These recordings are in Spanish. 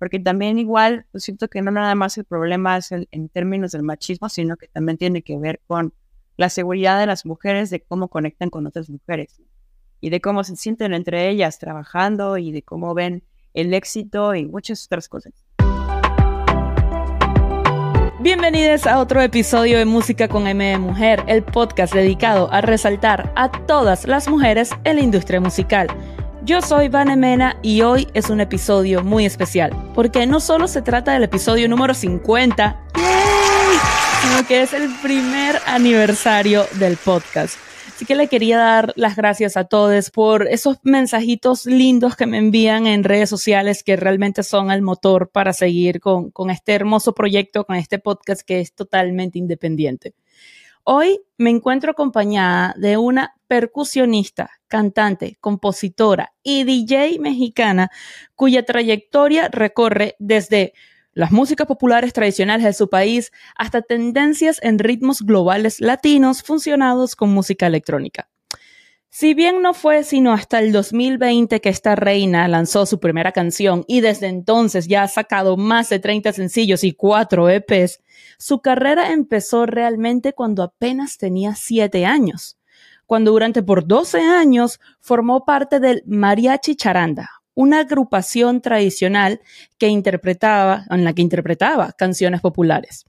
porque también igual pues, siento que no nada más el problema es en términos del machismo, sino que también tiene que ver con la seguridad de las mujeres, de cómo conectan con otras mujeres y de cómo se sienten entre ellas trabajando y de cómo ven el éxito y muchas otras cosas. Bienvenidos a otro episodio de Música con M de Mujer, el podcast dedicado a resaltar a todas las mujeres en la industria musical. Yo soy Vanemena y hoy es un episodio muy especial, porque no solo se trata del episodio número 50, sino que es el primer aniversario del podcast. Así que le quería dar las gracias a todos por esos mensajitos lindos que me envían en redes sociales que realmente son el motor para seguir con este hermoso proyecto, con este podcast que es totalmente independiente. Hoy me encuentro acompañada de una percusionista, cantante, compositora y DJ mexicana cuya trayectoria recorre desde las músicas populares tradicionales de su país hasta tendencias en ritmos globales latinos funcionados con música electrónica. Si bien no fue sino hasta el 2020 que esta reina lanzó su primera canción y desde entonces ya ha sacado más de 30 sencillos y 4 EPs, su carrera empezó realmente cuando apenas tenía 7 años, cuando durante por 12 años formó parte del Mariachi Charanda, una agrupación tradicional que interpretaba, en la que interpretaba canciones populares.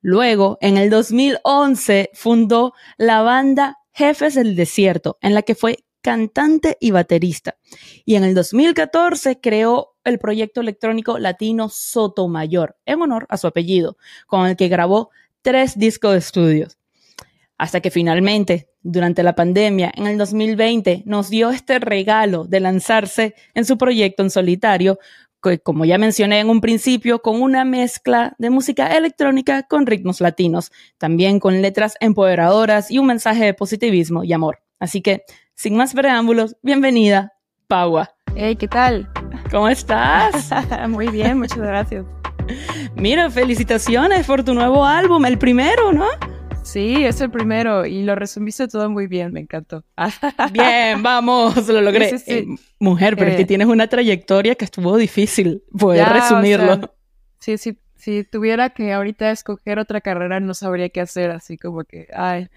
Luego, en el 2011, fundó la banda Jefes del Desierto, en la que fue cantante y baterista. Y en el 2014 creó el proyecto electrónico latino Sotomayor, en honor a su apellido, con el que grabó tres discos de estudios. Hasta que finalmente, durante la pandemia, en el 2020, nos dio este regalo de lanzarse en su proyecto en solitario, que, como ya mencioné en un principio, con una mezcla de música electrónica con ritmos latinos, también con letras empoderadoras y un mensaje de positivismo y amor. Así que, sin más preámbulos, bienvenida, Paua. Hey, ¿qué tal? ¿Cómo estás? Muy bien, muchas gracias. Mira, felicitaciones por tu nuevo álbum, el primero, ¿no? Sí, es el primero y lo resumiste todo muy bien, me encantó. bien, vamos, lo logré. Eh, mujer, pero es que eh. tienes una trayectoria que estuvo difícil poder resumirlo. sí, sí, si tuviera que ahorita escoger otra carrera no sabría qué hacer, así como que, ay,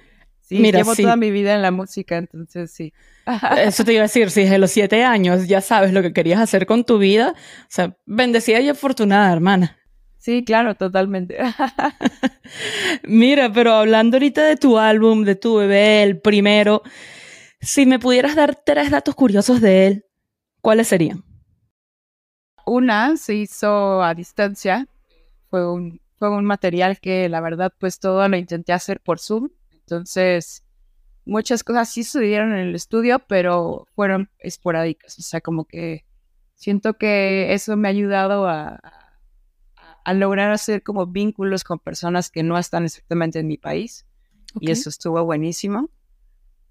sí, llevo toda mi vida en la música, entonces sí. Eso te iba a decir, si desde los siete años ya sabes lo que querías hacer con tu vida, o sea, bendecida y afortunada, hermana. Sí, claro, totalmente. Mira, pero hablando ahorita de tu álbum, de tu bebé, el primero, si me pudieras dar tres datos curiosos de él, ¿cuáles serían? Una se hizo a distancia, fue un, fue un material que la verdad pues todo lo intenté hacer por Zoom, entonces muchas cosas sí sucedieron en el estudio, pero fueron esporádicas, o sea, como que siento que eso me ha ayudado a a lograr hacer como vínculos con personas que no están exactamente en mi país. Y eso estuvo buenísimo.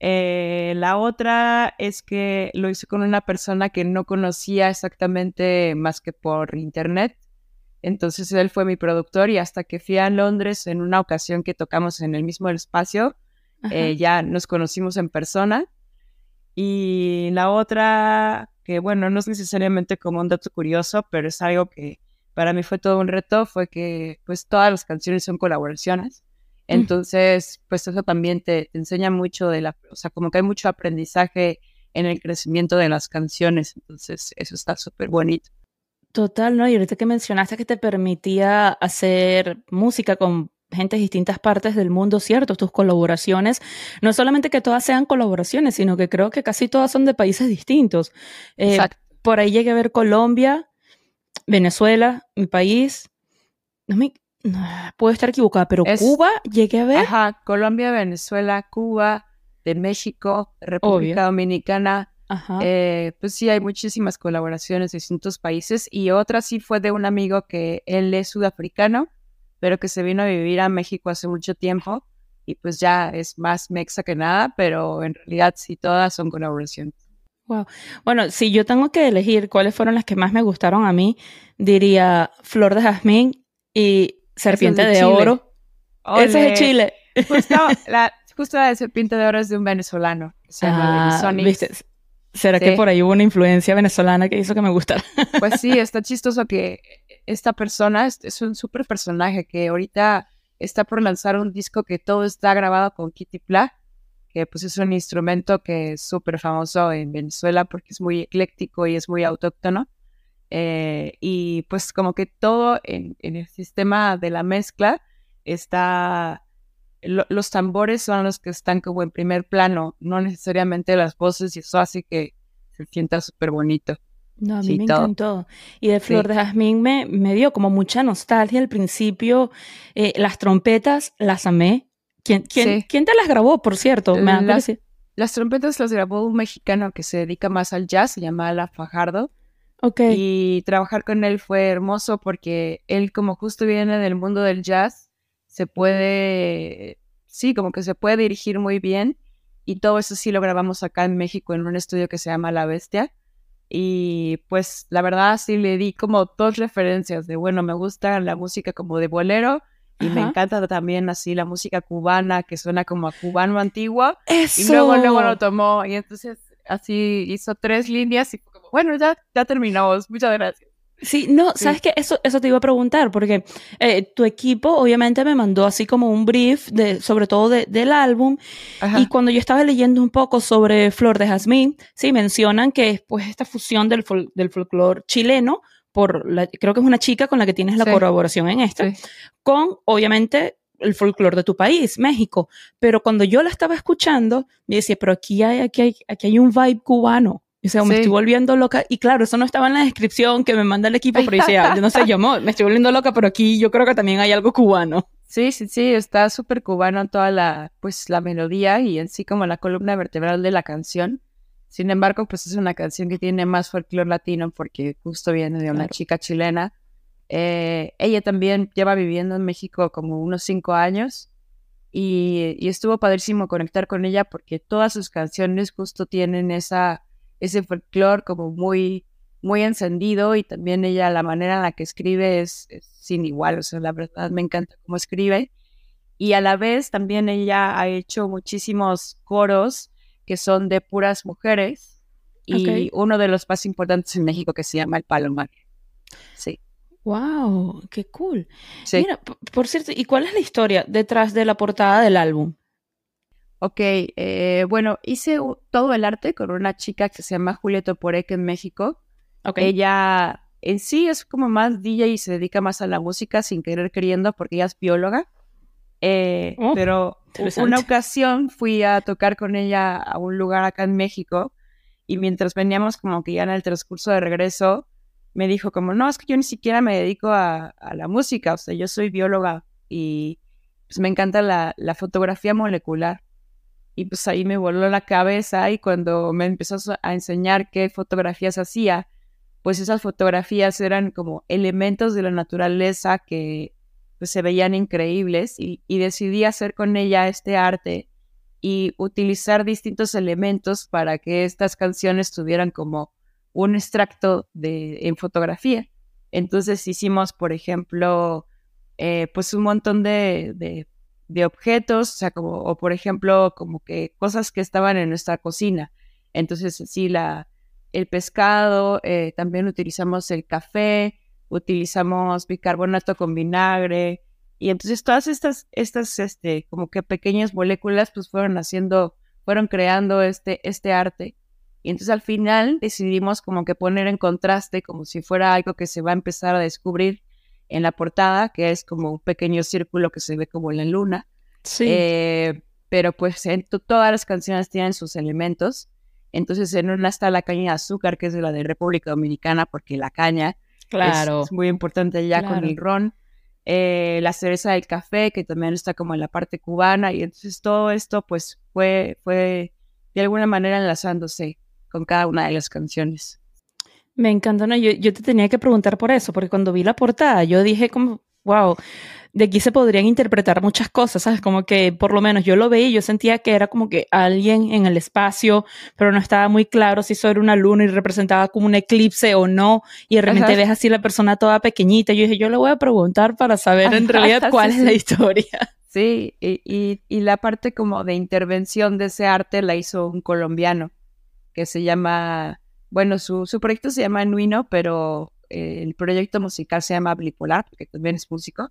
Eh, la otra es que lo hice con una persona que no conocía exactamente más que por internet. Entonces él fue mi productor y hasta que fui a Londres en una ocasión que tocamos en el mismo espacio, eh, ya nos conocimos en persona. Y la otra, que bueno, no es necesariamente como un dato curioso, pero es algo que para mí fue todo un reto, fue que pues todas las canciones son colaboraciones. Entonces, pues eso también te, enseña mucho de la, o sea, como que hay mucho aprendizaje en el crecimiento de las canciones. Entonces, eso está súper bonito. Total, ¿no? Y ahorita que mencionaste que te permitía hacer música con gente de distintas partes del mundo, ¿cierto? Tus colaboraciones, no solamente que todas sean colaboraciones, sino que creo que casi todas son de países distintos. Eh, Exacto. Por ahí llegué a ver Colombia, Venezuela, mi país, no me, puedo estar equivocada, pero Cuba llegué a ver. Ajá, Colombia, Venezuela, Cuba, de México, República Dominicana. Ajá. Eh, pues sí, hay muchísimas colaboraciones de distintos países y otra sí fue de un amigo que él es sudafricano, pero que se vino a vivir a México hace mucho tiempo y pues ya es más mexa que nada, pero en realidad sí todas son colaboraciones. Wow. Bueno, si yo tengo que elegir cuáles fueron las que más me gustaron a mí, diría Flor de Jazmín y Serpiente de, Oro. Ese es de Chile. Justo la, justo la de Serpiente de Oro es de un venezolano. ah, ¿viste? ¿Será que por ahí hubo una influencia venezolana que hizo que me gustara? Pues sí, está chistoso que esta persona es, un súper personaje que ahorita está por lanzar un disco que todo está grabado con Kitty Pla, que pues es un instrumento que es súper famoso en Venezuela porque es muy ecléctico y es muy autóctono. Eh, y pues como que todo en, el sistema de la mezcla está, los tambores son los que están como en primer plano, no necesariamente las voces y eso hace que se sienta súper bonito. No, a mí me encantó. Y de Flor de Jazmín me, me, dio como mucha nostalgia al principio. Eh, las trompetas las amé. ¿Quién, quién, ¿quién te las grabó, por cierto? Me las, las trompetas las grabó un mexicano que se dedica más al jazz, se llama Ala Fajardo. Y trabajar con él fue hermoso porque él como justo viene del mundo del jazz, se puede, sí, como que se puede dirigir muy bien. Y todo eso sí lo grabamos acá en México en un estudio que se llama La Bestia. Y pues la verdad sí le di como dos referencias de, bueno, me gusta la música como de bolero y me encanta también así la música cubana que suena como a cubano antiguo. Eso. Y luego, luego lo tomó y entonces así hizo tres líneas y bueno, ya, ya terminamos, muchas gracias. Sí, no, sabes que eso, eso te iba a preguntar, porque eh, tu equipo obviamente me mandó así como un brief de, sobre todo del álbum, y cuando yo estaba leyendo un poco sobre Flor de Jazmín, sí, mencionan que es pues esta fusión del, del folclore chileno, por la, creo que es una chica con la que tienes la colaboración en esta, con obviamente el folclore de tu país, México. Pero cuando yo la estaba escuchando, me decía, pero aquí hay, aquí hay, aquí hay un vibe cubano. O sea, me estoy volviendo loca. Y claro, eso no estaba en la descripción que me manda el equipo, pero decía, yo no sé, yo me estoy volviendo loca, pero aquí yo creo que también hay algo cubano. Sí, sí, sí, está súper cubano toda la, pues, la melodía y en sí como la columna vertebral de la canción. Sin embargo, pues es una canción que tiene más folclore latino porque justo viene de una chica chilena eh, ella también lleva viviendo en México como unos cinco años y, estuvo padrísimo conectar con ella porque todas sus canciones justo tienen esa, ese folclore como muy, muy encendido y también ella la manera en la que escribe es, sin igual, o sea, la verdad me encanta cómo escribe. Y a la vez también ella ha hecho muchísimos coros que son de puras mujeres y uno de los más importantes en México que se llama El Palomar. Sí. Wow, qué cool. Mira, por cierto, ¿y cuál es la historia detrás de la portada del álbum? Ok, eh, bueno, hice todo el arte con una chica que se llama Julieta Porek en México. Okay. Ella en sí es como más DJ y se dedica más a la música sin querer queriendo porque ella es bióloga. Eh, oh, pero una ocasión fui a tocar con ella a un lugar acá en México y mientras veníamos como que ya en el transcurso de regreso, me dijo como, no, es que yo ni siquiera me dedico a, la música, o sea, yo soy bióloga y pues me encanta la, fotografía molecular. Y pues ahí me voló la cabeza y cuando me empezó a enseñar qué fotografías hacía, pues esas fotografías eran como elementos de la naturaleza que pues, se veían increíbles y, decidí hacer con ella este arte y utilizar distintos elementos para que estas canciones tuvieran como un extracto de, en fotografía. Entonces hicimos, por ejemplo, eh, pues un montón de, de, objetos, o sea, como, o por ejemplo, como que cosas que estaban en nuestra cocina. Entonces, sí, la, el pescado, eh, también utilizamos el café, utilizamos bicarbonato con vinagre, y entonces todas estas, estas, este, como que pequeñas moléculas, pues fueron haciendo, fueron creando este, este arte. Y entonces al final decidimos como que poner en contraste, como si fuera algo que se va a empezar a descubrir en la portada, que es como un pequeño círculo que se ve como en la luna. Sí. Eh, pero pues en todas las canciones tienen sus elementos. Entonces en una está la caña de azúcar, que es de la de República Dominicana, porque la caña claro. es, muy importante allá con el ron. Eh, la cereza del café, que también está como en la parte cubana. Y entonces todo esto pues fue, fue de alguna manera enlazándose con cada una de las canciones. Me encanta, ¿no? Yo, yo te tenía que preguntar por eso, porque cuando vi la portada, yo dije como, wow, de aquí se podrían interpretar muchas cosas, ¿sabes? Como que por lo menos yo lo veía y yo sentía que era como que alguien en el espacio, pero no estaba muy claro si eso era una luna y representaba como un eclipse o no, y de repente ves así la persona toda pequeñita. Yo dije, yo le voy a preguntar para saber en realidad cuál es la historia. Sí, y, y, y la parte como de intervención de ese arte la hizo un colombiano que se llama, bueno, su, su proyecto se llama Nuino, pero eh, el proyecto musical se llama Bipolar, porque también es músico.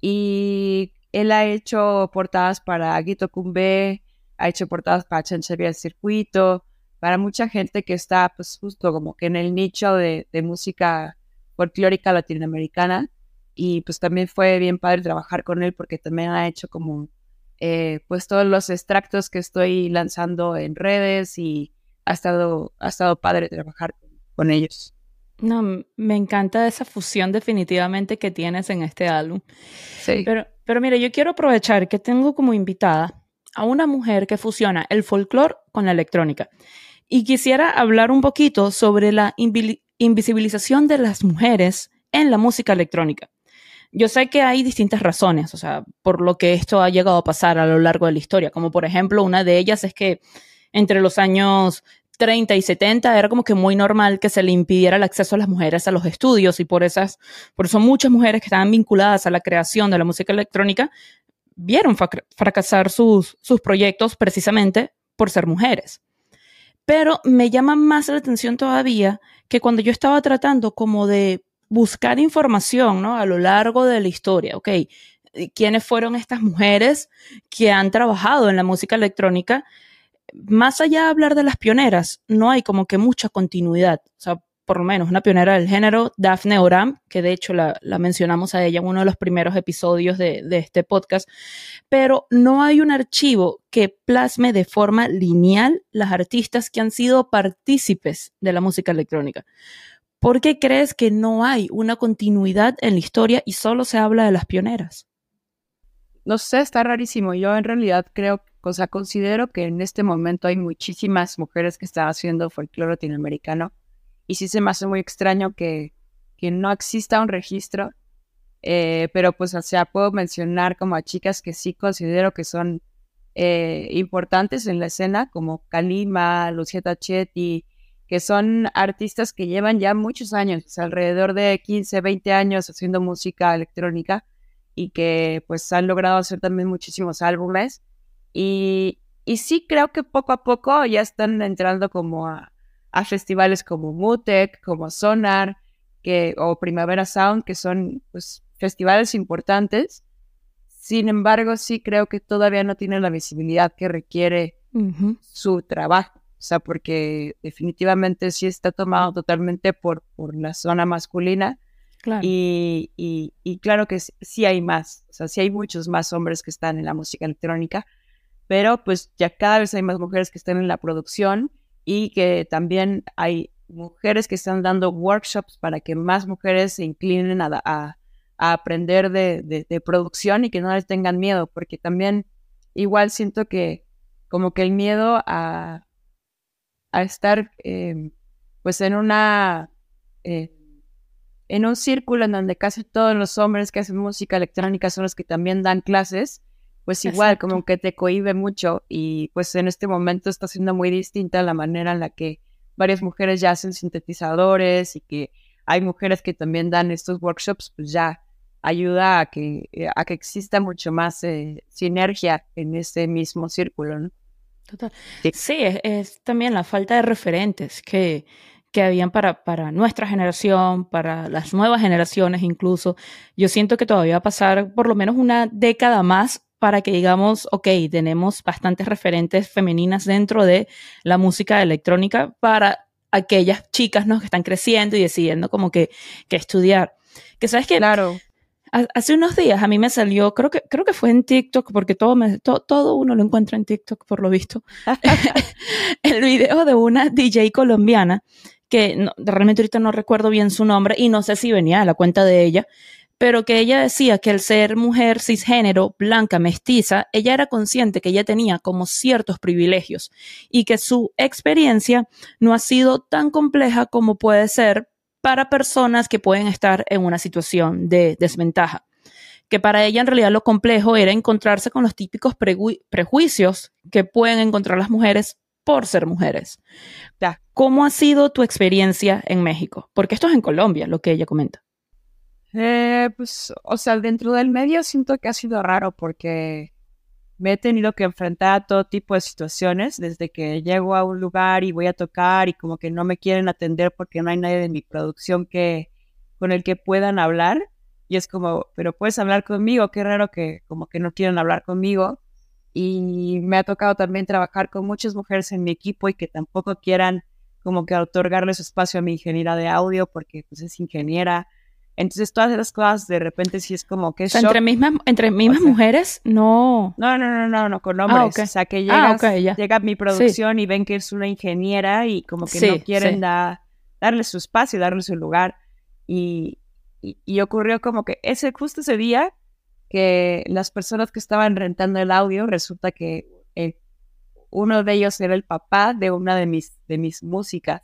Y él ha hecho portadas para Guito Cumbe, ha hecho portadas para Chanchería del Circuito, para mucha gente que está pues justo como que en el nicho de, música folclórica latinoamericana. Y pues también fue bien padre trabajar con él porque también ha hecho como eh, pues todos los extractos que estoy lanzando en redes y ha estado, ha estado padre trabajar con ellos. No, me encanta esa fusión definitivamente que tienes en este álbum. Sí. Pero, pero mira, yo quiero aprovechar que tengo como invitada a una mujer que fusiona el folclore con la electrónica. Y quisiera hablar un poquito sobre la invisibilización de las mujeres en la música electrónica. Yo sé que hay distintas razones, o sea, por lo que esto ha llegado a pasar a lo largo de la historia, como por ejemplo una de ellas es que entre los años 30 y 70 era como que muy normal que se le impidiera el acceso a las mujeres a los estudios y por esas, por eso muchas mujeres que estaban vinculadas a la creación de la música electrónica vieron fracasar sus, sus proyectos precisamente por ser mujeres. Pero me llama más la atención todavía que cuando yo estaba tratando como de buscar información, ¿no? A lo largo de la historia, ok, ¿quiénes fueron estas mujeres que han trabajado en la música electrónica? Más allá de hablar de las pioneras, no hay como que mucha continuidad. O sea, por lo menos una pionera del género, Daphne Oram, que de hecho la, mencionamos a ella en uno de los primeros episodios de, este podcast, pero no hay un archivo que plasme de forma lineal las artistas que han sido partícipes de la música electrónica. ¿Por qué crees que no hay una continuidad en la historia y solo se habla de las pioneras? No sé, está rarísimo. Yo en realidad creo sea, considero que en este momento hay muchísimas mujeres que están haciendo folclore latinoamericano y sí se me hace muy extraño que, que no exista un registro, eh, pero pues, o sea, puedo mencionar como a chicas que sí considero que son eh, importantes en la escena, como Kalima, Lucieta Chetti, que son artistas que llevan ya muchos años, alrededor de 15, 20 años haciendo música electrónica y que pues han logrado hacer también muchísimos álbumes y, sí creo que poco a poco ya están entrando como a, festivales como Mutec, como Sonar, que, o Primavera Sound, que son pues, festivales importantes. Sin embargo, sí creo que todavía no tienen la visibilidad que requiere su trabajo. O sea, porque definitivamente sí está tomado totalmente por, por la zona masculina. Y, y, y, claro que sí hay más. O sea, sí hay muchos más hombres que están en la música electrónica pero pues ya cada vez hay más mujeres que están en la producción y que también hay mujeres que están dando workshops para que más mujeres se inclinen a, aprender de, producción y que no les tengan miedo, porque también igual siento que como que el miedo a, a estar em, pues en una... Eh, en un círculo en donde casi todos los hombres que hacen música electrónica son los que también dan clases, pues igual como que te cohibe mucho y pues en este momento está siendo muy distinta la manera en la que varias mujeres ya hacen sintetizadores y que hay mujeres que también dan estos workshops, pues ya ayuda a que, eh, a que exista mucho más eh, sinergia en ese mismo círculo, ¿no? Total. Sí, es, también la falta de referentes que, que habían para, para nuestra generación, para las nuevas generaciones incluso. Yo siento que todavía va a pasar por lo menos una década más para que digamos, ok, tenemos bastantes referentes femeninas dentro de la música electrónica para aquellas chicas ¿no? que están creciendo y decidiendo como que, que estudiar. Que sabes que claro. hace unos días a mí me salió, creo que, creo que fue en TikTok, porque todo, me, todo uno lo encuentra en TikTok por lo visto, el video de una DJ colombiana que realmente ahorita no recuerdo bien su nombre y no sé si venía a la cuenta de ella, pero que ella decía que al ser mujer cisgénero, blanca, mestiza, ella era consciente que ella tenía como ciertos privilegios y que su experiencia no ha sido tan compleja como puede ser para personas que pueden estar en una situación de desventaja. Que para ella en realidad lo complejo era encontrarse con los típicos prejuicios que pueden encontrar las mujeres por ser mujeres. ¿Cómo ha sido tu experiencia en México? Porque esto es en Colombia, lo que ella comenta. Eh, pues, o sea, dentro del medio siento que ha sido raro porque, me he tenido que enfrentar a todo tipo de situaciones, desde que llego a un lugar y voy a tocar y como que no me quieren atender porque no hay nadie de mi producción que con el que puedan hablar. Y es como, pero puedes hablar conmigo, qué raro que como que no quieren hablar conmigo. Y me ha tocado también trabajar con muchas mujeres en mi equipo y que tampoco quieran como que otorgarles espacio a mi ingeniera de audio porque pues es ingeniera entonces todas esas cosas de repente sí es como que... entre mismas, entre mismas mujeres, no... No, no, no, no, no, con ah, hombres. O sea, que ah, llega mi producción y ven que es una ingeniera y como que no quieren darle su espacio, darle su lugar. Y, y, ocurrió como que ese justo ese día que las personas que estaban rentando el audio, resulta que eh, uno de ellos era el papá de una de mis, de mis músicas.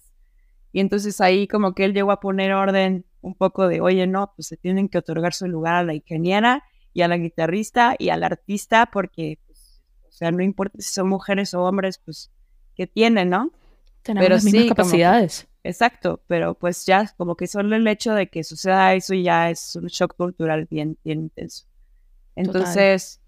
Y entonces ahí como que él llegó a poner orden un poco de, oye, no, pues se tienen que otorgar su lugar a la ingeniera y a la guitarrista y al artista porque, pues, o sea, no importa si son mujeres o hombres, pues, ¿qué tienen, no? Tenemos las mismas capacidades. exacto, pero pues ya como que solo el hecho de que suceda eso ya es un shock cultural bien, bien intenso. Entonces,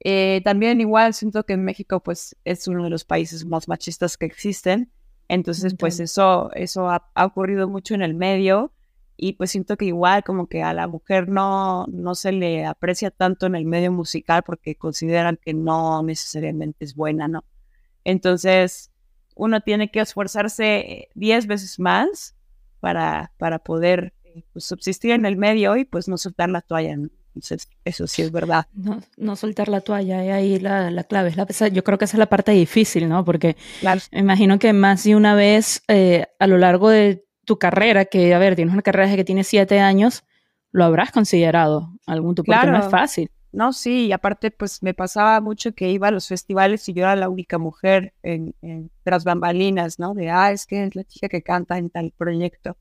eh, también igual siento que en México pues es uno de los países más machistas que existen. Entonces, pues eso, eso ha, ocurrido mucho en el medio y pues siento que igual como que a la mujer no, no se le aprecia tanto en el medio musical porque consideran que no necesariamente es buena, ¿no? Entonces uno tiene que esforzarse diez veces más para, para poder eh, pues, subsistir en el medio y pues no soltar la toalla. Entonces, eso sí es verdad. No, no soltar la toalla, y ahí la, la clave. Es la, yo creo que esa es la parte difícil, ¿no? Porque me imagino que más de una vez eh, a lo largo de tu carrera, que, a ver, tienes una carrera desde que tienes siete años, lo habrás considerado algún tu claro. no es fácil. No, sí, y aparte, pues me pasaba mucho que iba a los festivales y yo era la única mujer en, tras bambalinas, ¿no? De, ah, es que es la chica que canta en tal proyecto.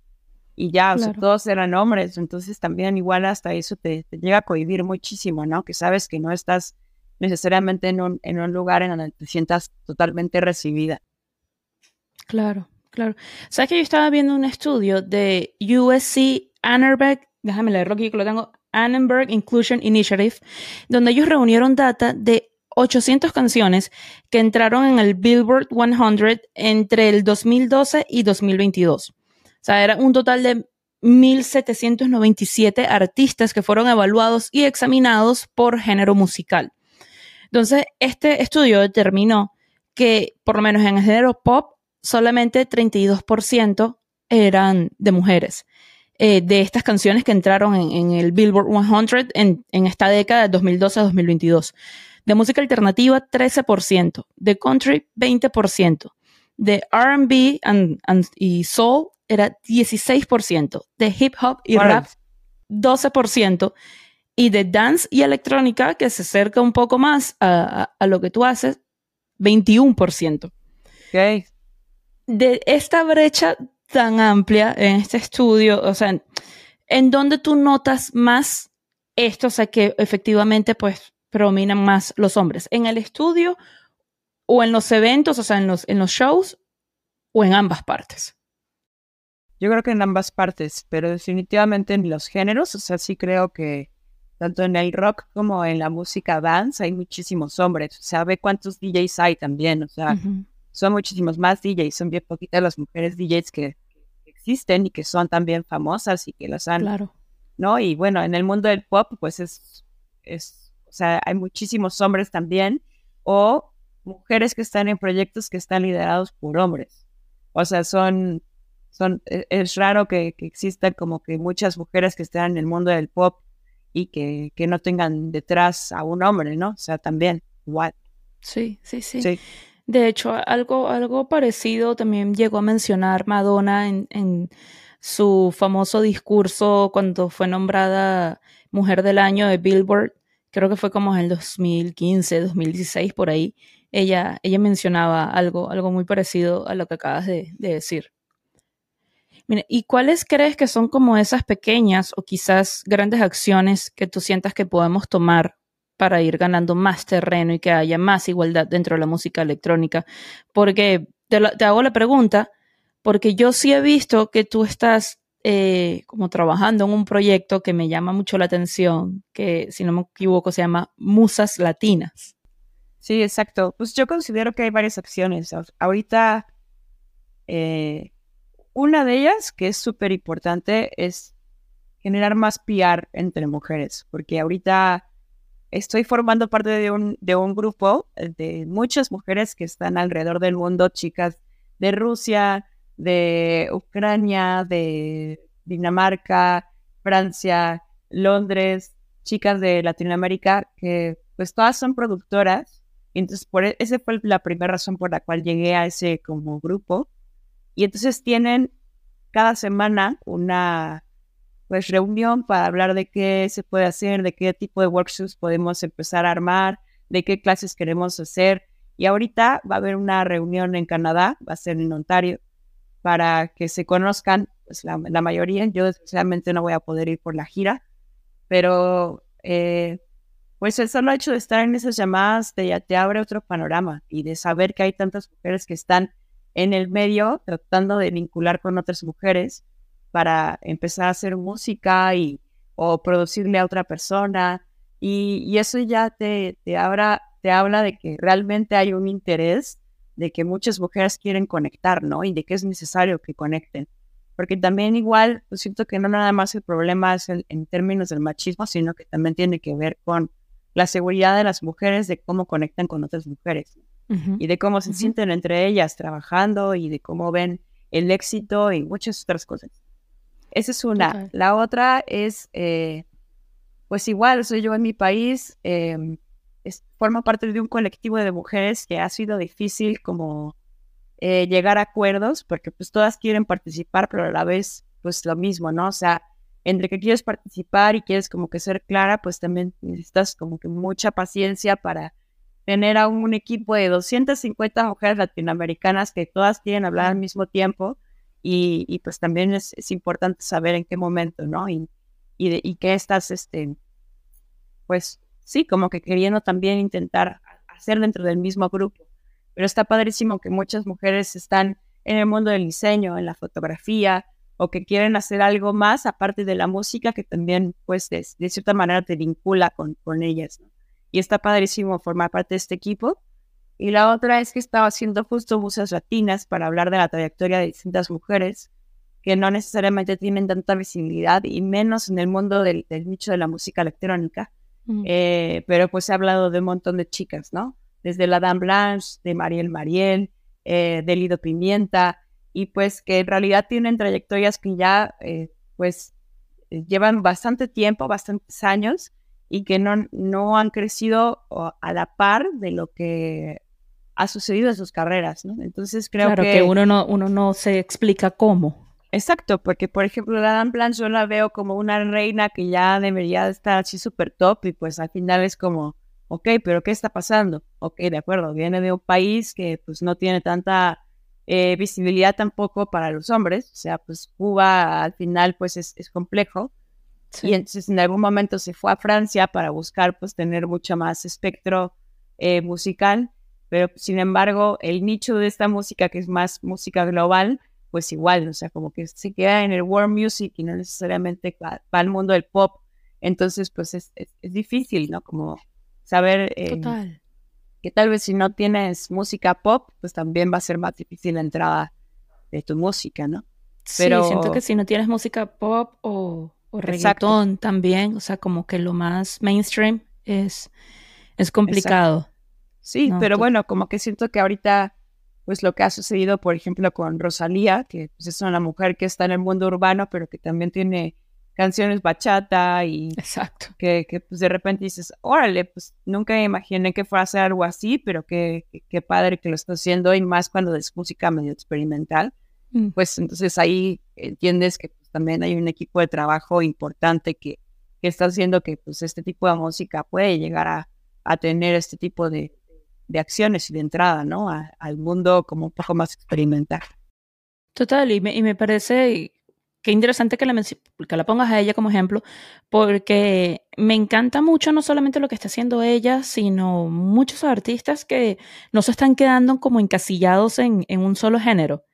Y ya, o sea, todos eran hombres, entonces también igual hasta eso te, llega a cohibir muchísimo, ¿no? Que sabes que no estás necesariamente en un, en un lugar en donde te sientas totalmente recibida. Claro. Claro. ¿Sabes que yo estaba viendo un estudio de USC Annenberg, déjame leerlo aquí que lo tengo, Annenberg Inclusion Initiative, donde ellos reunieron data de 800 canciones que entraron en el Billboard 100 entre el 2012 y 2022. O sea, era un total de 1.797 artistas que fueron evaluados y examinados por género musical. Entonces, este estudio determinó que, por lo menos en el género pop, solamente 32% eran de mujeres. Eh, de estas canciones que entraron en, el Billboard 100 en, esta década de 2012 a 2022. De música alternativa, 13%. De country, 20%. De RB y soul era 16%. De hip hop y rap, 12%. Y de dance y electrónica, que se acerca un poco más a, a lo que tú haces, 21%. Okay de esta brecha tan amplia en este estudio, o sea, ¿en dónde tú notas más esto, o sea, que efectivamente pues predominan más los hombres? ¿En el estudio o en los eventos, o sea, en los, en los shows o en ambas partes? Yo creo que en ambas partes, pero definitivamente en los géneros, o sea, sí creo que tanto en el rock como en la música dance hay muchísimos hombres, o sea, ve cuántos DJs hay también, o sea, son muchísimos más DJs, son bien poquitas las mujeres DJs que, existen y que son también famosas y que las han, claro. ¿no? Y bueno, en el mundo del pop, pues es, es, o sea, hay muchísimos hombres también o mujeres que están en proyectos que están liderados por hombres. O sea, son, son, e, es raro que, que existan como que muchas mujeres que estén en el mundo del pop y que, que no tengan detrás a un hombre, ¿no? O sea, también, igual. Sí, sí, sí. Sí. De hecho, algo, algo parecido también llegó a mencionar Madonna en, su famoso discurso cuando fue nombrada Mujer del Año de Billboard, creo que fue como en el 2015, 2016, por ahí. Ella, ella mencionaba algo, algo muy parecido a lo que acabas de, de decir. ¿y cuáles crees que son como esas pequeñas o quizás grandes acciones que tú sientas que podemos tomar para ir ganando más terreno y que haya más igualdad dentro de la música electrónica. Porque te, hago la pregunta, porque yo sí he visto que tú estás eh, como trabajando en un proyecto que me llama mucho la atención, que si no me equivoco se llama Musas Latinas. Sí, exacto. Pues yo considero que hay varias acciones. Ahorita, eh, una de ellas, que es súper importante, es generar más PR entre mujeres, porque ahorita estoy formando parte de un, de un grupo de muchas mujeres que están alrededor del mundo, chicas de Rusia, de Ucrania, de Dinamarca, Francia, Londres, chicas de Latinoamérica, que pues todas son productoras. Entonces, por e, esa fue la primera razón por la cual llegué a ese como grupo. Y entonces tienen cada semana una pues reunión para hablar de qué se puede hacer, de qué tipo de workshops podemos empezar a armar, de qué clases queremos hacer. Y ahorita va a haber una reunión en Canadá, va a ser en Ontario, para que se conozcan pues, la, mayoría. Yo desgraciadamente no voy a poder ir por la gira, pero eh, pues el solo hecho de estar en esas llamadas te, te abre otro panorama y de saber que hay tantas mujeres que están en el medio tratando de vincular con otras mujeres para empezar a hacer música y, o producirle a otra persona. Y, eso ya te, te, te habla de que realmente hay un interés de que muchas mujeres quieren conectar, ¿no? Y de que es necesario que conecten. Porque también igual, pues siento que no nada más el problema es en términos del machismo, sino que también tiene que ver con la seguridad de las mujeres, de cómo conectan con otras mujeres y de cómo se sienten entre ellas trabajando y de cómo ven el éxito y muchas otras cosas. Esa es una. La otra es, eh, pues igual, soy yo en mi país, eh, forma parte de un colectivo de mujeres que ha sido difícil como eh, llegar a acuerdos, porque pues todas quieren participar, pero a la vez, pues lo mismo, ¿no? O sea, entre que quieres participar y quieres como que ser clara, pues también necesitas como que mucha paciencia para tener a un equipo de 250 mujeres latinoamericanas que todas quieren hablar al mismo tiempo y, pues también es, importante saber en qué momento, ¿no? Y, y, de, y qué estás, este, pues sí, como que queriendo también intentar hacer dentro del mismo grupo. Pero está padrísimo que muchas mujeres están en el mundo del diseño, en la fotografía, o que quieren hacer algo más aparte de la música que también, pues, de, cierta manera te vincula con, con ellas. ¿no? Y está padrísimo formar parte de este equipo. Y la otra es que estaba haciendo justo musas latinas para hablar de la trayectoria de distintas mujeres que no necesariamente tienen tanta visibilidad y menos en el mundo del, nicho de la música electrónica. Eh, pero pues he hablado de un montón de chicas, ¿no? Desde la Dan Blanche, de Mariel Mariel, eh, de Lido Pimienta, y pues que en realidad tienen trayectorias que ya eh, pues llevan bastante tiempo, bastantes años, y que no, no han crecido a la par de lo que ha sucedido en sus carreras, ¿no? Entonces creo claro, que... uno no, uno no se explica cómo. Exacto, porque por ejemplo la Dan Blanche yo la veo como una reina que ya debería estar así súper top y pues al final es como, ok, pero ¿qué está pasando? Ok, de acuerdo, viene de un país que pues no tiene tanta eh, visibilidad tampoco para los hombres, o sea, pues Cuba al final pues es, es complejo y entonces en algún momento se fue a Francia para buscar pues tener mucho más espectro eh, musical pero sin embargo, el nicho de esta música, que es más música global, pues igual, o sea, como que se queda en el world music y no necesariamente va, al mundo del pop. Entonces, pues es, es, difícil, ¿no? Como saber eh, que tal vez si no tienes música pop, pues también va a ser más difícil la entrada de tu música, ¿no? Pero... Sí, siento que si no tienes música pop o, o reggaetón también, o sea, como que lo más mainstream es, es complicado. Sí, pero bueno, como que siento que ahorita, pues lo que ha sucedido, por ejemplo, con Rosalía, que pues, es una mujer que está en el mundo urbano, pero que también tiene canciones bachata y Exacto. que, que pues de repente dices, órale, pues nunca imaginé que fuera a hacer algo así, pero qué que, padre que lo está haciendo y más cuando es música medio experimental, mm. pues entonces ahí entiendes que pues, también hay un equipo de trabajo importante que, que está haciendo que pues este tipo de música puede llegar a, a tener este tipo de, de acciones y de entrada, ¿no? al mundo como un poco más experimental. Total, y me, y me parece que interesante que la, que la pongas a ella como ejemplo, porque me encanta mucho no solamente lo que está haciendo ella, sino muchos artistas que no se están quedando como encasillados en, en un solo género.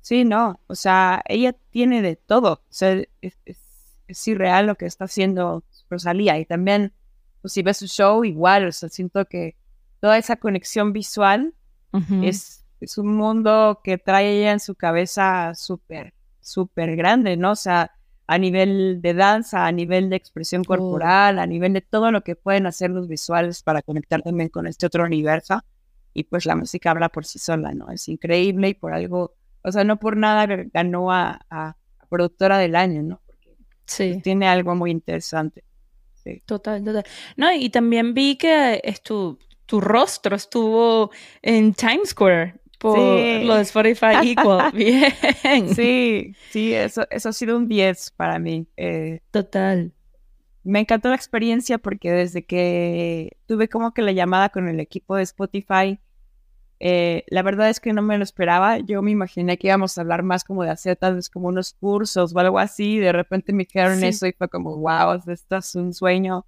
Sí, no, o sea, ella tiene de todo, o sea, es, es, irreal lo que está haciendo Rosalía y también, pues si ves su show, igual, o sea, siento que toda esa conexión visual es, es un mundo que trae ella en su cabeza súper, súper grande, ¿no? O sea, a nivel de danza, a nivel de expresión corporal, a nivel de todo lo que pueden hacer los visuales para conectar también con este otro universo. Y pues la música habla por sí sola, ¿no? Es increíble y por algo, o sea, no por nada ganó a, a productora del año, ¿no? Porque sí. Pues, tiene algo muy interesante. Sí. Total, total. No, y también vi que es tu, rostro estuvo en Times Square por lo de Spotify Equal. Bien. Sí, sí, eso, eso ha sido un 10 para mí. Eh, Total. Me encantó la experiencia porque desde que tuve como que la llamada con el equipo de Spotify, eh, la verdad es que no me lo esperaba. Yo me imaginé que íbamos a hablar más como de hacer tal vez como unos cursos o algo así. De repente me quedaron eso y fue como, wow, esto es un sueño.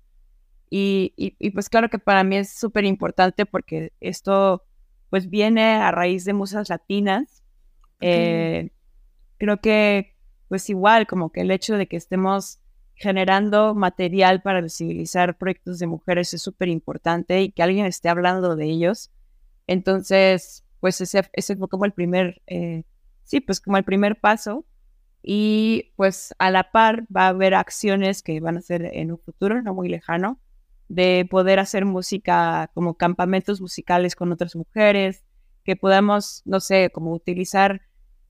Y, y, y pues claro que para mí es súper importante porque esto pues viene a raíz de musas latinas. Eh, creo que pues igual como que el hecho de que estemos generando material para visibilizar proyectos de mujeres es súper importante y que alguien esté hablando de ellos. Entonces, pues ese, ese fue como el primer, eh, sí, pues como el primer paso. Y pues a la par va a haber acciones que van a ser en un futuro no muy lejano, de poder hacer música como campamentos musicales con otras mujeres, que podamos, no sé, como utilizar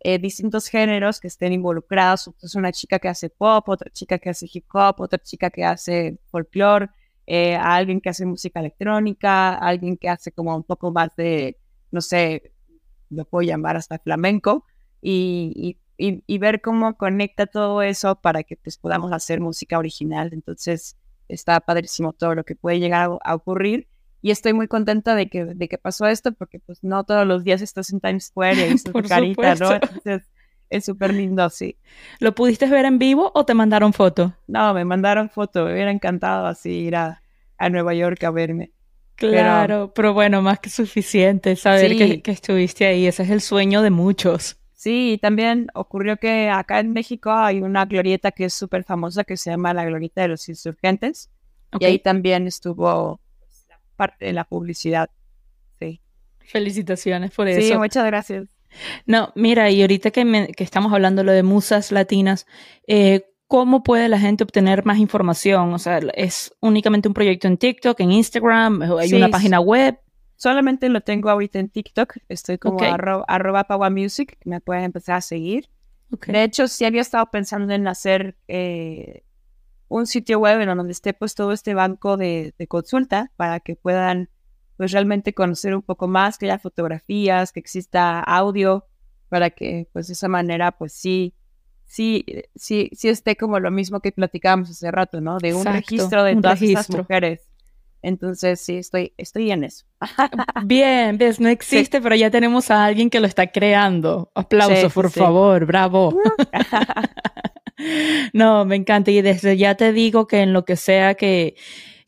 eh, distintos géneros que estén involucrados. Es una chica que hace pop, otra chica que hace hip hop, otra chica que hace folclore, eh, alguien que hace música electrónica, alguien que hace como un poco más de, no sé, lo puedo llamar hasta flamenco, y, y, y ver cómo conecta todo eso para que pues, podamos hacer música original. Entonces, está padrísimo todo lo que puede llegar a, ocurrir. Y estoy muy contenta de que, de que pasó esto, porque pues no todos los días estás en Times Square y tu carita, ¿no? Entonces es súper lindo, sí. ¿Lo pudiste ver en vivo o te mandaron foto? No, me mandaron foto, me hubiera encantado así ir a, Nueva York a verme. Claro, pero, bueno, más que suficiente saber que, que estuviste ahí, ese es el sueño de muchos. Sí, también ocurrió que acá en México hay una glorieta que es súper famosa que se llama la Glorieta de los Insurgentes. Y ahí también estuvo parte de la publicidad. Sí. Felicitaciones por eso. Sí, muchas gracias. No, mira, y ahorita que, que estamos hablando lo de musas latinas, eh, ¿cómo puede la gente obtener más información? O sea, ¿es únicamente un proyecto en TikTok, en Instagram? ¿Hay una página web? Solamente lo tengo ahorita en TikTok. Estoy como arroba, music. Me pueden empezar a seguir. De hecho, sí había estado pensando en hacer eh, un sitio web en donde esté pues todo este banco de, consulta para que puedan pues realmente conocer un poco más, que haya fotografías, que exista audio, para que pues de esa manera pues sí, sí, sí, sí esté como lo mismo que platicábamos hace rato, ¿no? De un registro de todas estas mujeres. Entonces, sí, estoy, estoy en eso. Bien, ves, no existe, pero ya tenemos a alguien que lo está creando. Aplausos, por favor, bravo. no, me encanta. Y desde ya te digo que en lo que sea que,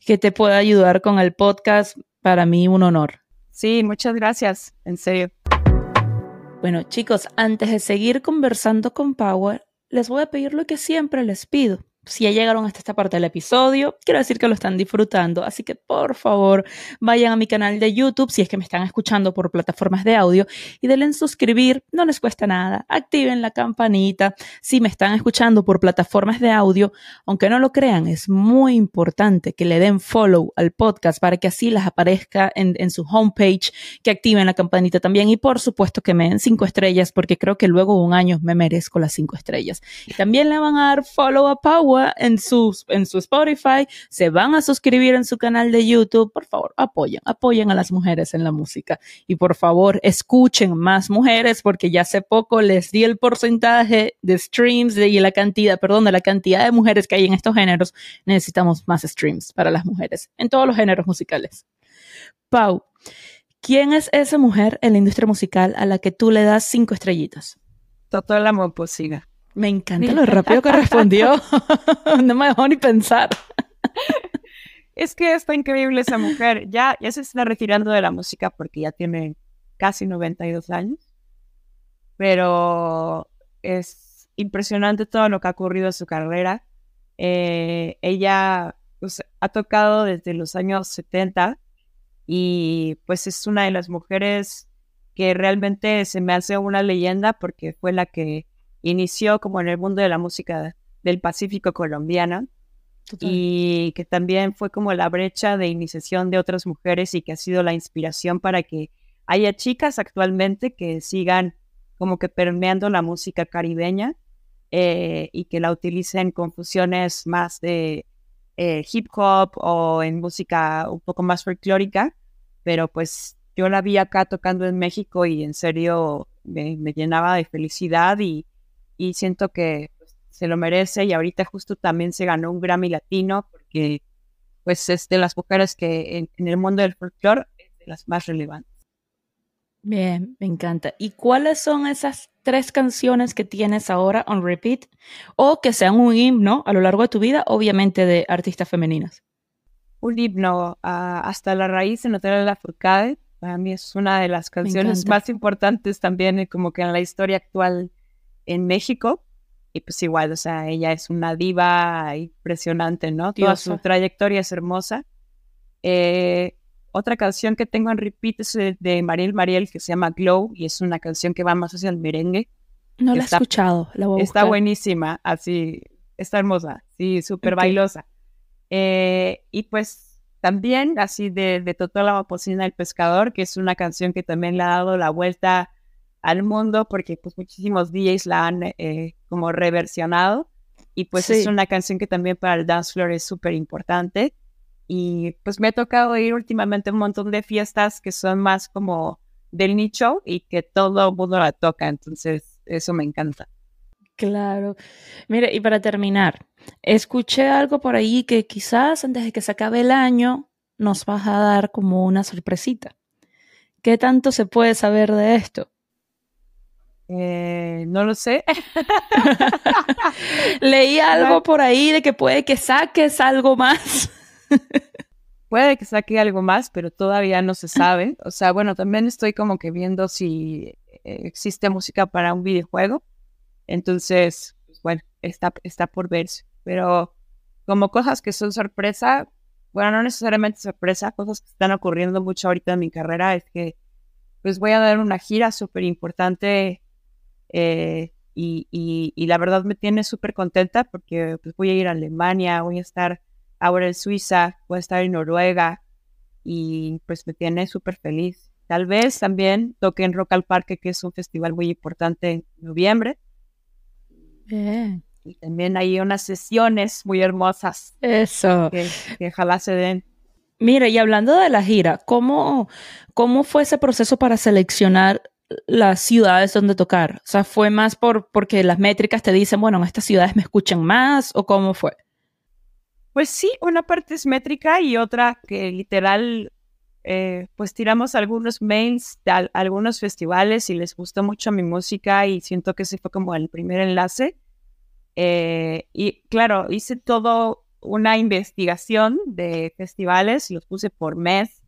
que te pueda ayudar con el podcast, para mí un honor. Sí, muchas gracias, en serio. Bueno, chicos, antes de seguir conversando con Power, les voy a pedir lo que siempre les pido si ya llegaron hasta esta parte del episodio, quiero decir que lo están disfrutando, así que por favor vayan a mi canal de YouTube si es que me están escuchando por plataformas de audio y denle en suscribir, no les cuesta nada, activen la campanita si me están escuchando por plataformas de audio, aunque no lo crean, es muy importante que le den follow al podcast para que así les aparezca en, su homepage, que activen la campanita también y por supuesto que me den cinco estrellas porque creo que luego de un año me merezco las cinco estrellas. También le van a dar follow a Power en su, en su Spotify, se van a suscribir en su canal de YouTube. Por favor, apoyen, apoyen a las mujeres en la música. Y por favor, escuchen más mujeres, porque ya hace poco les di el porcentaje de streams y la cantidad, perdón, de la cantidad de mujeres que hay en estos géneros. Necesitamos más streams para las mujeres en todos los géneros musicales. Pau, ¿quién es esa mujer en la industria musical a la que tú le das cinco estrellitas? Todo el amor posible. Me encanta lo rápido que respondió. no me dejó ni pensar. Es que está increíble esa mujer. Ya, ya se está retirando de la música porque ya tiene casi 92 años. Pero es impresionante todo lo que ha ocurrido en su carrera. Eh, ella pues, ha tocado desde los años 70 y pues es una de las mujeres que realmente se me hace una leyenda porque fue la que inició como en el mundo de la música del Pacífico colombiana y que también fue como la brecha de iniciación de otras mujeres y que ha sido la inspiración para que haya chicas actualmente que sigan como que permeando la música caribeña eh, y que la utilicen con fusiones más de eh, hip hop o en música un poco más folclórica, pero pues yo la vi acá tocando en México y en serio me, llenaba de felicidad y, y siento que pues, se lo merece y ahorita justo también se ganó un Grammy Latino porque pues es de las mujeres que en, en el mundo del folclore es de las más relevantes. Bien, me encanta. ¿Y cuáles son esas tres canciones que tienes ahora on repeat o que sean un himno a lo largo de tu vida, obviamente de artistas femeninas? Un himno hasta la raíz de Natalia Lafourcade. Para mí es una de las canciones más importantes también como que en la historia actual en México. Y pues igual, o sea, ella es una diva impresionante, ¿no? Toda su trayectoria es hermosa. Eh, otra canción que tengo en repeat es de Mariel Mariel que se llama Glow y es una canción que va más hacia el merengue. No la he escuchado, la voy a Está buenísima, así, está hermosa, sí, súper bailosa. Eh, y pues también así de, de Totó la Mapocina del Pescador, que es una canción que también le ha dado la vuelta al mundo porque pues muchísimos DJs la han eh, como reversionado y pues es una canción que también para el dance floor es súper importante. Y pues me ha tocado ir últimamente a un montón de fiestas que son más como del nicho y que todo el mundo la toca. Entonces, eso me encanta. Claro. Mire, y para terminar, escuché algo por ahí que quizás antes de que se acabe el año nos vas a dar como una sorpresita. ¿Qué tanto se puede saber de esto? Eh, no lo sé. Leí algo por ahí de que puede que saques algo más. Puede que saque algo más, pero todavía no se sabe. O sea, bueno, también estoy como que viendo si eh, existe música para un videojuego. Entonces, pues bueno, está, está por verse. Pero como cosas que son sorpresa, bueno, no necesariamente sorpresa, cosas que están ocurriendo mucho ahorita en mi carrera es que pues voy a dar una gira súper importante eh, y, y, la verdad me tiene súper contenta porque pues voy a ir a Alemania, voy a estar ahora en Suiza, voy a estar en Noruega y pues me tiene súper feliz. Tal vez también toque en Rock al Parque, que es un festival muy importante en noviembre. Y también hay unas sesiones muy hermosas. Eso. Que, ojalá se den. Mira, y hablando de la gira, ¿cómo, ¿cómo fue ese proceso para seleccionar las ciudades donde tocar? O sea, ¿fue más por porque las métricas te dicen, bueno, en estas ciudades me escuchan más o cómo fue? Pues sí, una parte es métrica y otra que literal, eh, pues tiramos algunos mails de algunos festivales y les gustó mucho mi música y siento que ese fue como el primer enlace. Eh, y claro, hice todo una investigación de festivales, los puse por mes,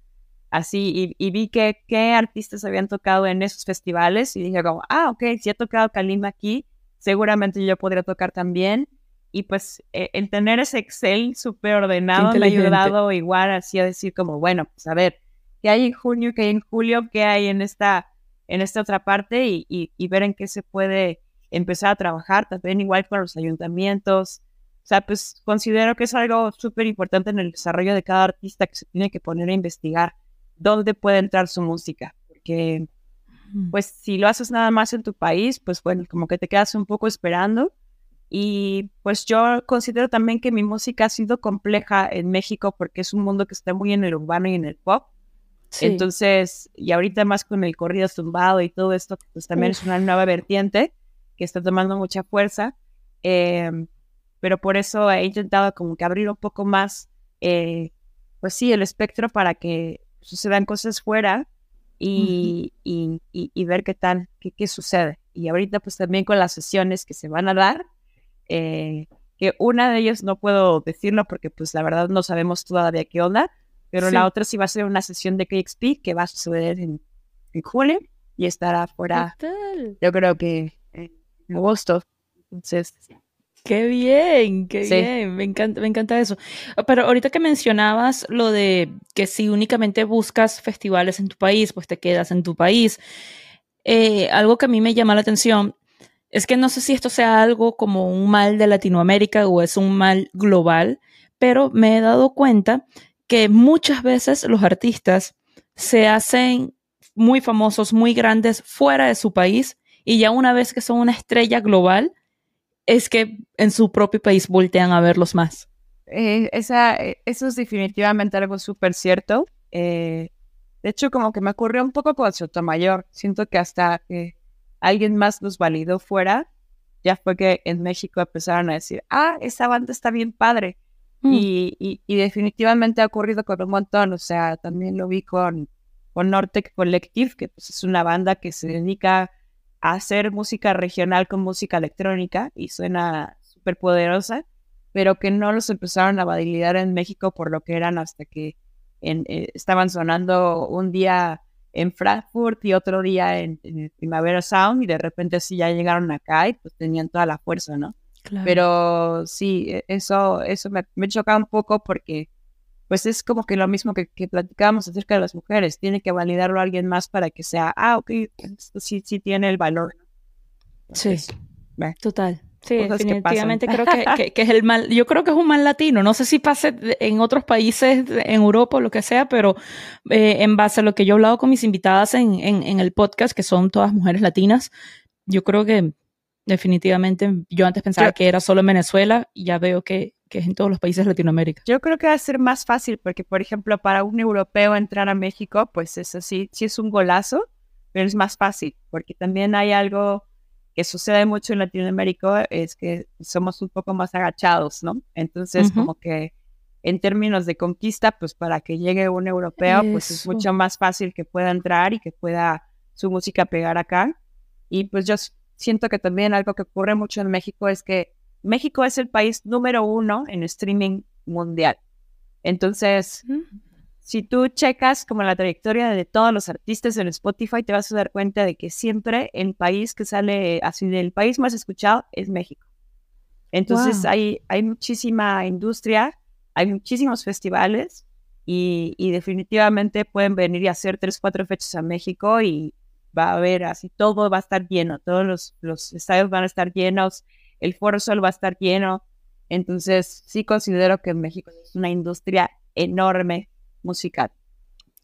así, y, vi que qué artistas habían tocado en esos festivales y dije como, ah, ok, si he tocado Kalima aquí, seguramente yo podría tocar también y pues eh, el tener ese Excel súper ordenado me ha ayudado igual así a decir como, bueno, pues a ver, ¿qué hay en junio, qué hay en julio, qué hay en esta, en esta otra parte? Y, y, ver en qué se puede empezar a trabajar, también igual con los ayuntamientos. O sea, pues considero que es algo súper importante en el desarrollo de cada artista que se tiene que poner a investigar dónde puede entrar su música, porque pues si lo haces nada más en tu país, pues bueno, como que te quedas un poco esperando y pues yo considero también que mi música ha sido compleja en México porque es un mundo que está muy en el urbano y en el pop. Entonces, y ahorita más con el corrido zumbado y todo esto, pues también es una nueva vertiente que está tomando mucha fuerza. Em, pero por eso he intentado como que abrir un poco más, eh, pues sí, el espectro para que sucedan cosas fuera y, y, y, ver qué tal, qué, qué sucede. Y ahorita pues también con las sesiones que se van a dar, eh, que una de ellas no puedo decirlo porque pues la verdad no sabemos todavía qué onda, pero la otra sí va a ser una sesión de KXP que va a suceder en, julio y estará fuera, yo creo que en agosto. Entonces, Qué bien, qué bien, me encanta, me encanta eso. Pero ahorita que mencionabas lo de que si únicamente buscas festivales en tu país, pues te quedas en tu país. Eh, algo que a mí me llama la atención es que no sé si esto sea algo como un mal de Latinoamérica o es un mal global, pero me he dado cuenta que muchas veces los artistas se hacen muy famosos, muy grandes fuera de su país y ya una vez que son una estrella global, es que en su propio país voltean a verlos más. Eh, esa, eh, eso es definitivamente algo súper cierto. Eh, de hecho, como que me ocurrió un poco con Sotomayor. Siento que hasta que alguien más nos validó fuera, ya fue que en México empezaron a decir, ah, esa banda está bien padre. Mm. Y, y, definitivamente ha ocurrido con un montón. O sea, también lo vi con, con Nortec Collective, que pues, es una banda que se dedica hacer música regional con música electrónica y suena súper poderosa, pero que no los empezaron a validar en México por lo que eran hasta que eh, estaban sonando un día en Frankfurt y otro día en, Primavera Sound y de repente sí ya llegaron acá y pues tenían toda la fuerza, ¿no? Pero sí, e, eso, eso me, me choca un poco porque pues es como que lo mismo que, que platicábamos acerca de las mujeres, tiene que validarlo alguien más para que sea, ah, ok, esto sí, sí tiene el valor. sí, total. Sí, definitivamente creo que, que, es el mal, yo creo que es un mal latino, no sé si pase en otros países, en Europa o lo que sea, pero eh, en base a lo que yo he hablado con mis invitadas en, en, en el podcast, que son todas mujeres latinas, yo creo que definitivamente yo antes pensaba que era solo en Venezuela y ya veo que, que, es en todos los países de Latinoamérica. Yo creo que va a ser más fácil porque, por ejemplo, para un europeo entrar a México, pues es así, sí es un golazo, pero es más fácil porque también hay algo que sucede mucho en Latinoamérica, es que somos un poco más agachados, ¿no? Entonces, como que en términos de conquista, pues para que llegue un europeo, pues es mucho más fácil que pueda entrar y que pueda su música pegar acá. Y pues yo siento que también algo que ocurre mucho en México es que México es el país número uno en streaming mundial. Entonces, si tú checas como la trayectoria de todos los artistas en Spotify, te vas a dar cuenta de que siempre el país que sale así del país más escuchado es México. Entonces hay, hay muchísima industria, hay muchísimos festivales y, y, definitivamente pueden venir y hacer tres, cuatro fechas a México y va a haber así, todo va a estar lleno, todos los, los estadios van a estar llenos, el Foro Sol va a estar lleno. Entonces, sí considero que México es una industria enorme musical.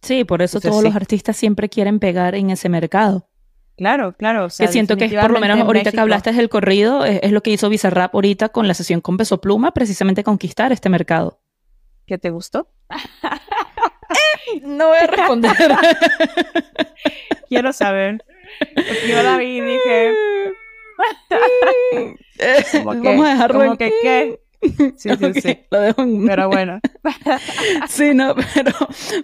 Sí, por eso todos los artistas siempre quieren pegar en ese mercado. Claro, claro. que siento que es por lo menos ahorita que hablaste del corrido, es, lo que hizo Bizarrap ahorita con la sesión con Peso Pluma, precisamente conquistar este mercado. ¿Qué te gustó? no voy a responder. Quiero saber. Yo la vi y dije. Vamos a dejarlo como que qué. Sí, sí, sí. Lo dejo en... Pero bueno. sí, no, pero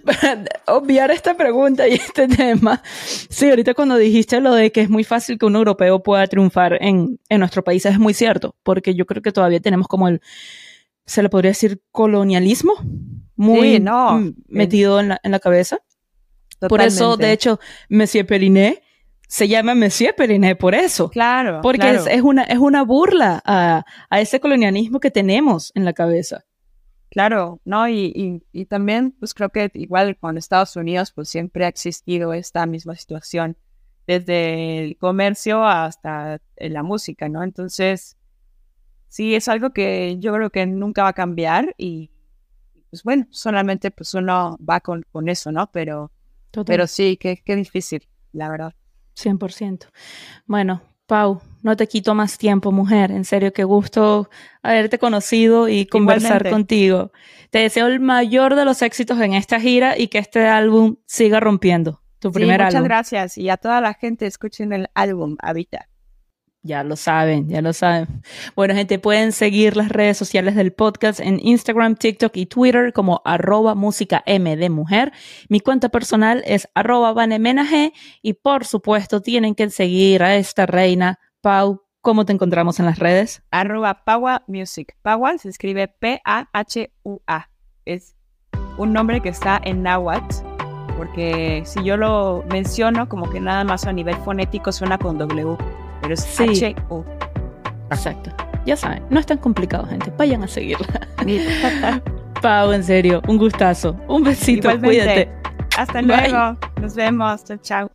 para obviar esta pregunta y este tema, sí, ahorita cuando dijiste lo de que es muy fácil que un europeo pueda triunfar en, en nuestro país, es muy cierto, porque yo creo que todavía tenemos como el, se le podría decir colonialismo, muy metido en, la, en la cabeza. Por eso, de hecho, Monsieur Periné se llama Monsieur Periné por eso. Claro. Porque Es, una, es una burla a, a, ese colonialismo que tenemos en la cabeza. Claro, ¿no? Y, y, también, pues creo que igual con Estados Unidos, pues siempre ha existido esta misma situación, desde el comercio hasta la música, ¿no? Entonces, sí, es algo que yo creo que nunca va a cambiar y, pues bueno, solamente pues uno va con, con eso, ¿no? Pero, pero sí, qué, qué difícil, la verdad. 100%. Bueno, Pau, no te quito más tiempo, mujer. En serio, qué gusto haberte conocido y conversar contigo. Te deseo el mayor de los éxitos en esta gira y que este álbum siga rompiendo. Tu primer muchas álbum. Muchas gracias. Y a toda la gente escuchen el álbum Habita. Ya lo saben, ya lo saben. Bueno, gente, pueden seguir las redes sociales del podcast en Instagram, TikTok y Twitter como arroba música M de mujer. Mi cuenta personal es arroba vanemenage y por supuesto tienen que seguir a esta reina. Pau, ¿cómo te encontramos en las redes? Arroba Paua Music. Paua se escribe P-A-H-U-A. Es un nombre que está en náhuatl porque si yo lo menciono como que nada más a nivel fonético suena con W pero es sí. Exacto. Ya saben, no es tan complicado, gente. Vayan a seguirla. Pau, en serio, un gustazo. Un besito, cuídate. Hasta luego. Nos vemos. Chao, chao.